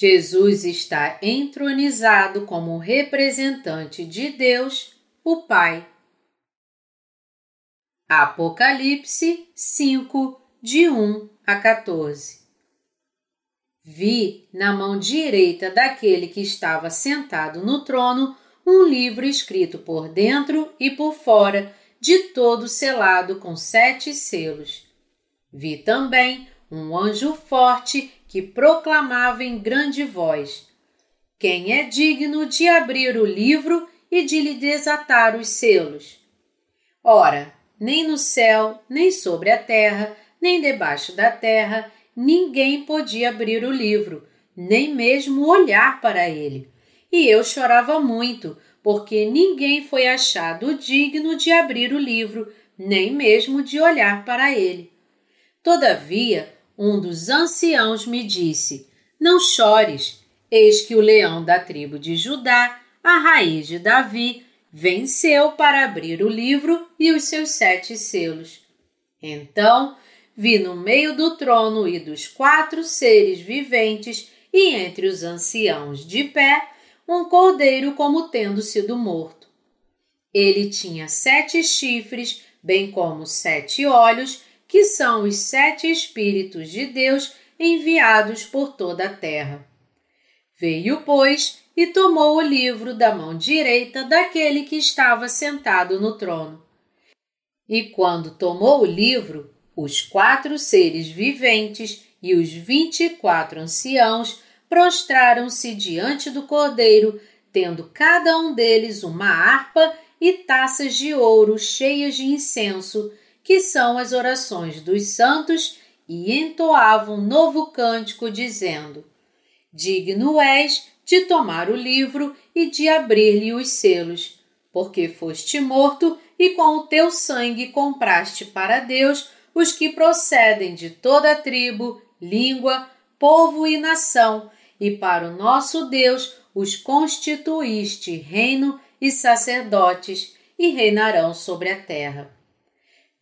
Jesus está entronizado como representante de Deus, o Pai. Apocalipse 5, de 1 a 14 Vi na mão direita daquele que estava sentado no trono um livro escrito por dentro e por fora, de todo selado com sete selos. Vi também um anjo forte que proclamava em grande voz: Quem é digno de abrir o livro e de lhe desatar os selos? Ora, nem no céu, nem sobre a terra, nem debaixo da terra, ninguém podia abrir o livro, nem mesmo olhar para ele. E eu chorava muito, porque ninguém foi achado digno de abrir o livro, nem mesmo de olhar para ele. Todavia, um dos anciãos me disse: Não chores, eis que o leão da tribo de Judá, a raiz de Davi, venceu para abrir o livro e os seus sete selos. Então vi no meio do trono e dos quatro seres viventes e entre os anciãos de pé um cordeiro como tendo sido morto. Ele tinha sete chifres, bem como sete olhos, que são os sete Espíritos de Deus enviados por toda a terra. Veio, pois, e tomou o livro da mão direita daquele que estava sentado no trono. E quando tomou o livro, os quatro seres viventes e os vinte e quatro anciãos prostraram-se diante do cordeiro, tendo cada um deles uma harpa e taças de ouro cheias de incenso, que são as orações dos santos, e entoavam um novo cântico, dizendo: Digno és de tomar o livro e de abrir-lhe os selos, porque foste morto e com o teu sangue compraste para Deus os que procedem de toda tribo, língua, povo e nação, e para o nosso Deus os constituíste reino e sacerdotes, e reinarão sobre a terra.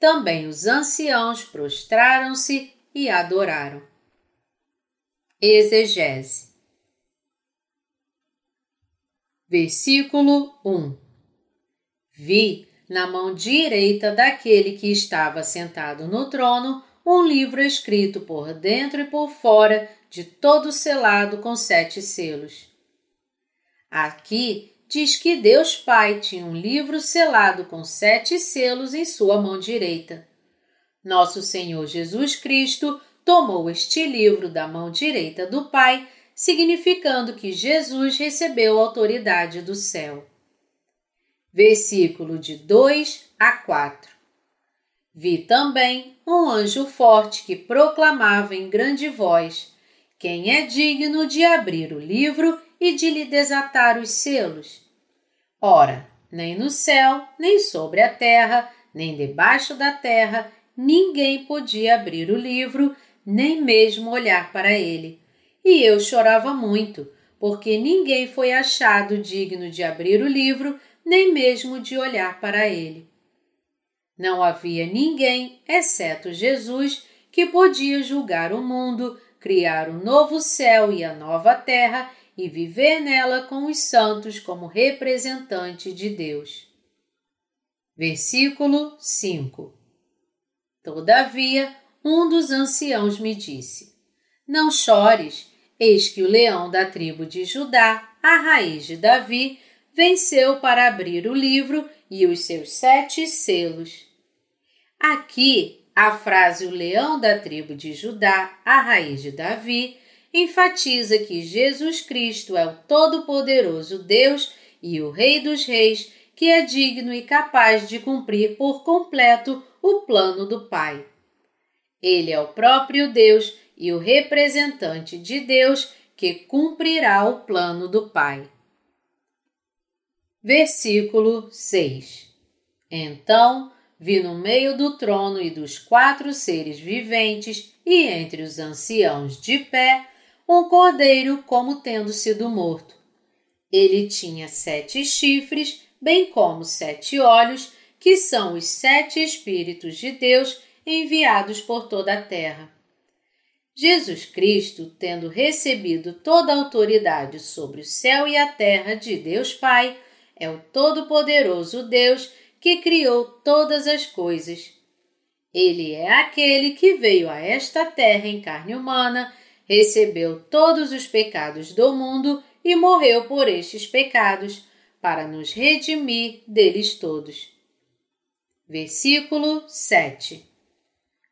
Também os anciãos prostraram-se e adoraram. Exegese. Versículo 1 Vi na mão direita daquele que estava sentado no trono um livro escrito por dentro e por fora, de todo selado com sete selos. Aqui diz que Deus Pai tinha um livro selado com sete selos em sua mão direita. Nosso Senhor Jesus Cristo tomou este livro da mão direita do Pai, significando que Jesus recebeu a autoridade do céu. Versículo de 2 a 4 Vi também um anjo forte que proclamava em grande voz: Quem é digno de abrir o livro e de lhe desatar os selos. Ora, nem no céu, nem sobre a terra, nem debaixo da terra, ninguém podia abrir o livro, nem mesmo olhar para ele. E eu chorava muito, porque ninguém foi achado digno de abrir o livro, nem mesmo de olhar para ele. Não havia ninguém, exceto Jesus, que podia julgar o mundo, criar o novo céu e a nova terra e viver nela com os santos como representante de Deus. Versículo 5 Todavia, um dos anciãos me disse: Não chores, eis que o leão da tribo de Judá, a raiz de Davi, venceu para abrir o livro e os seus sete selos. Aqui, a frase O leão da tribo de Judá, a raiz de Davi, enfatiza que Jesus Cristo é o Todo-Poderoso Deus e o Rei dos Reis, que é digno e capaz de cumprir por completo o plano do Pai. Ele é o próprio Deus e o representante de Deus que cumprirá o plano do Pai. Versículo 6 Então vi no meio do trono e dos quatro seres viventes e entre os anciãos de pé um cordeiro como tendo sido morto. Ele tinha sete chifres, bem como sete olhos, que são os sete Espíritos de Deus enviados por toda a terra. Jesus Cristo, tendo recebido toda a autoridade sobre o céu e a terra de Deus Pai, é o Todo-Poderoso Deus que criou todas as coisas. Ele é aquele que veio a esta terra em carne humana recebeu todos os pecados do mundo e morreu por estes pecados, para nos redimir deles todos. Versículo 7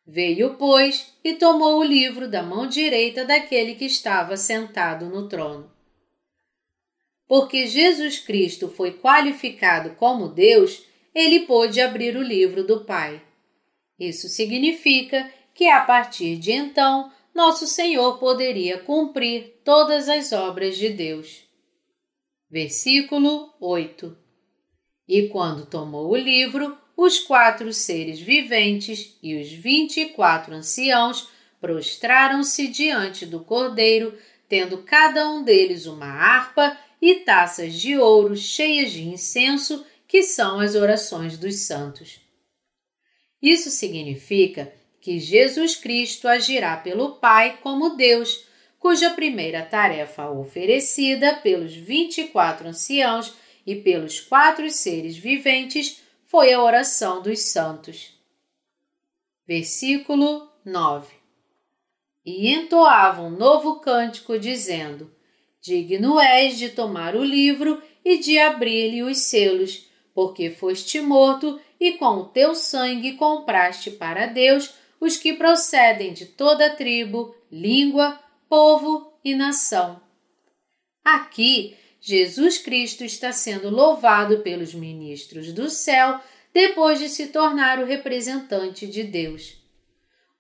Veio, pois, e tomou o livro da mão direita daquele que estava sentado no trono. Porque Jesus Cristo foi qualificado como Deus, ele pôde abrir o livro do Pai. Isso significa que a partir de então nosso Senhor poderia cumprir todas as obras de Deus. Versículo 8 E quando tomou o livro, os quatro seres viventes e os vinte e quatro anciãos prostraram-se diante do Cordeiro, tendo cada um deles uma harpa e taças de ouro cheias de incenso, que são as orações dos santos. Isso significa que Jesus Cristo agirá pelo Pai como Deus, cuja primeira tarefa oferecida pelos 24 anciãos e pelos quatro seres viventes foi a oração dos santos. Versículo 9 E entoava um novo cântico, dizendo: Digno és de tomar o livro e de abrir-lhe os selos, porque foste morto e com o teu sangue compraste para Deus os que procedem de toda tribo, língua, povo e nação. Aqui, Jesus Cristo está sendo louvado pelos ministros do céu depois de se tornar o representante de Deus.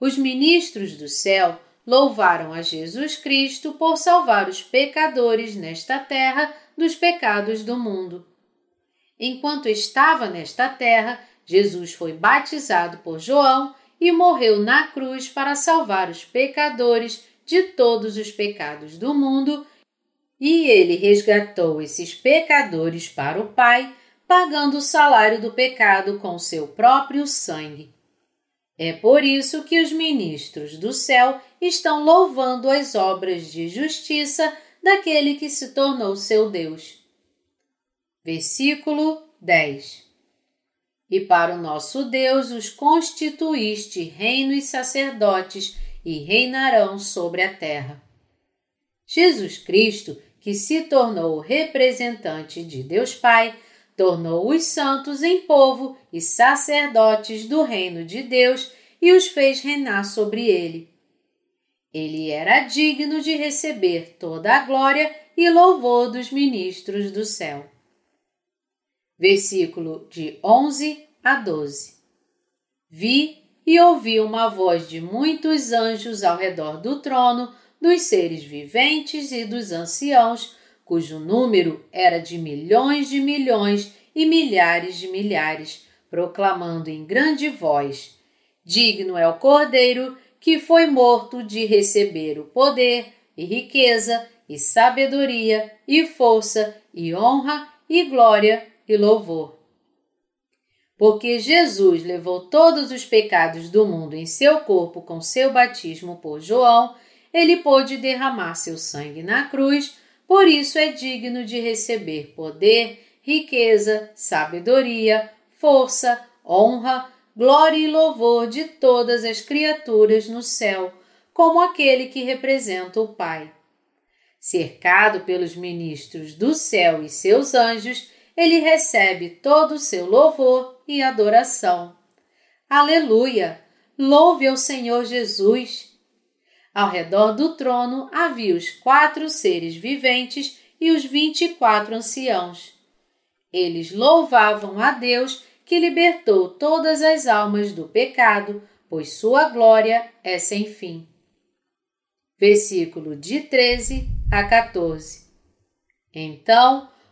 Os ministros do céu louvaram a Jesus Cristo por salvar os pecadores nesta terra dos pecados do mundo. Enquanto estava nesta terra, Jesus foi batizado por João e morreu na cruz para salvar os pecadores de todos os pecados do mundo, e ele resgatou esses pecadores para o Pai, pagando o salário do pecado com seu próprio sangue. É por isso que os ministros do céu estão louvando as obras de justiça daquele que se tornou seu Deus. Versículo 10 e para o nosso Deus os constituíste reino e sacerdotes, e reinarão sobre a terra. Jesus Cristo, que se tornou o representante de Deus Pai, tornou os santos em povo e sacerdotes do reino de Deus e os fez reinar sobre ele. Ele era digno de receber toda a glória e louvor dos ministros do céu versículo de 11 a 12. Vi e ouvi uma voz de muitos anjos ao redor do trono, dos seres viventes e dos anciãos, cujo número era de milhões de milhões e milhares de milhares, proclamando em grande voz: Digno é o Cordeiro que foi morto de receber o poder e riqueza e sabedoria e força e honra e glória e louvor. Porque Jesus levou todos os pecados do mundo em seu corpo com seu batismo por João, ele pôde derramar seu sangue na cruz, por isso é digno de receber poder, riqueza, sabedoria, força, honra, glória e louvor de todas as criaturas no céu, como aquele que representa o Pai. Cercado pelos ministros do céu e seus anjos, ele recebe todo o seu louvor e adoração. Aleluia! Louve ao Senhor Jesus! Ao redor do trono havia os quatro seres viventes e os vinte e quatro anciãos. Eles louvavam a Deus que libertou todas as almas do pecado, pois sua glória é sem fim. Versículo de 13 a 14. Então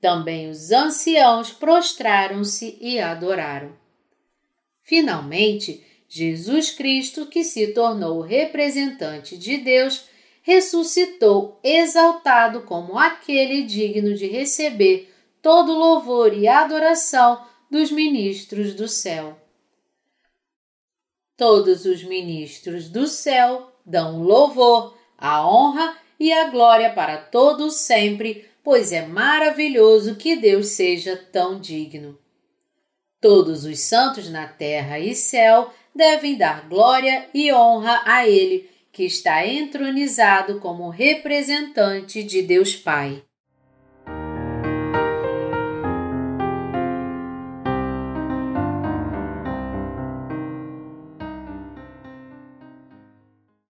Também os anciãos prostraram-se e adoraram. Finalmente, Jesus Cristo, que se tornou o representante de Deus, ressuscitou exaltado como aquele digno de receber todo louvor e adoração dos ministros do céu. Todos os ministros do céu dão louvor, a honra e a glória para todos sempre, pois é maravilhoso que Deus seja tão digno. Todos os santos na terra e céu devem dar glória e honra a Ele, que está entronizado como representante de Deus Pai.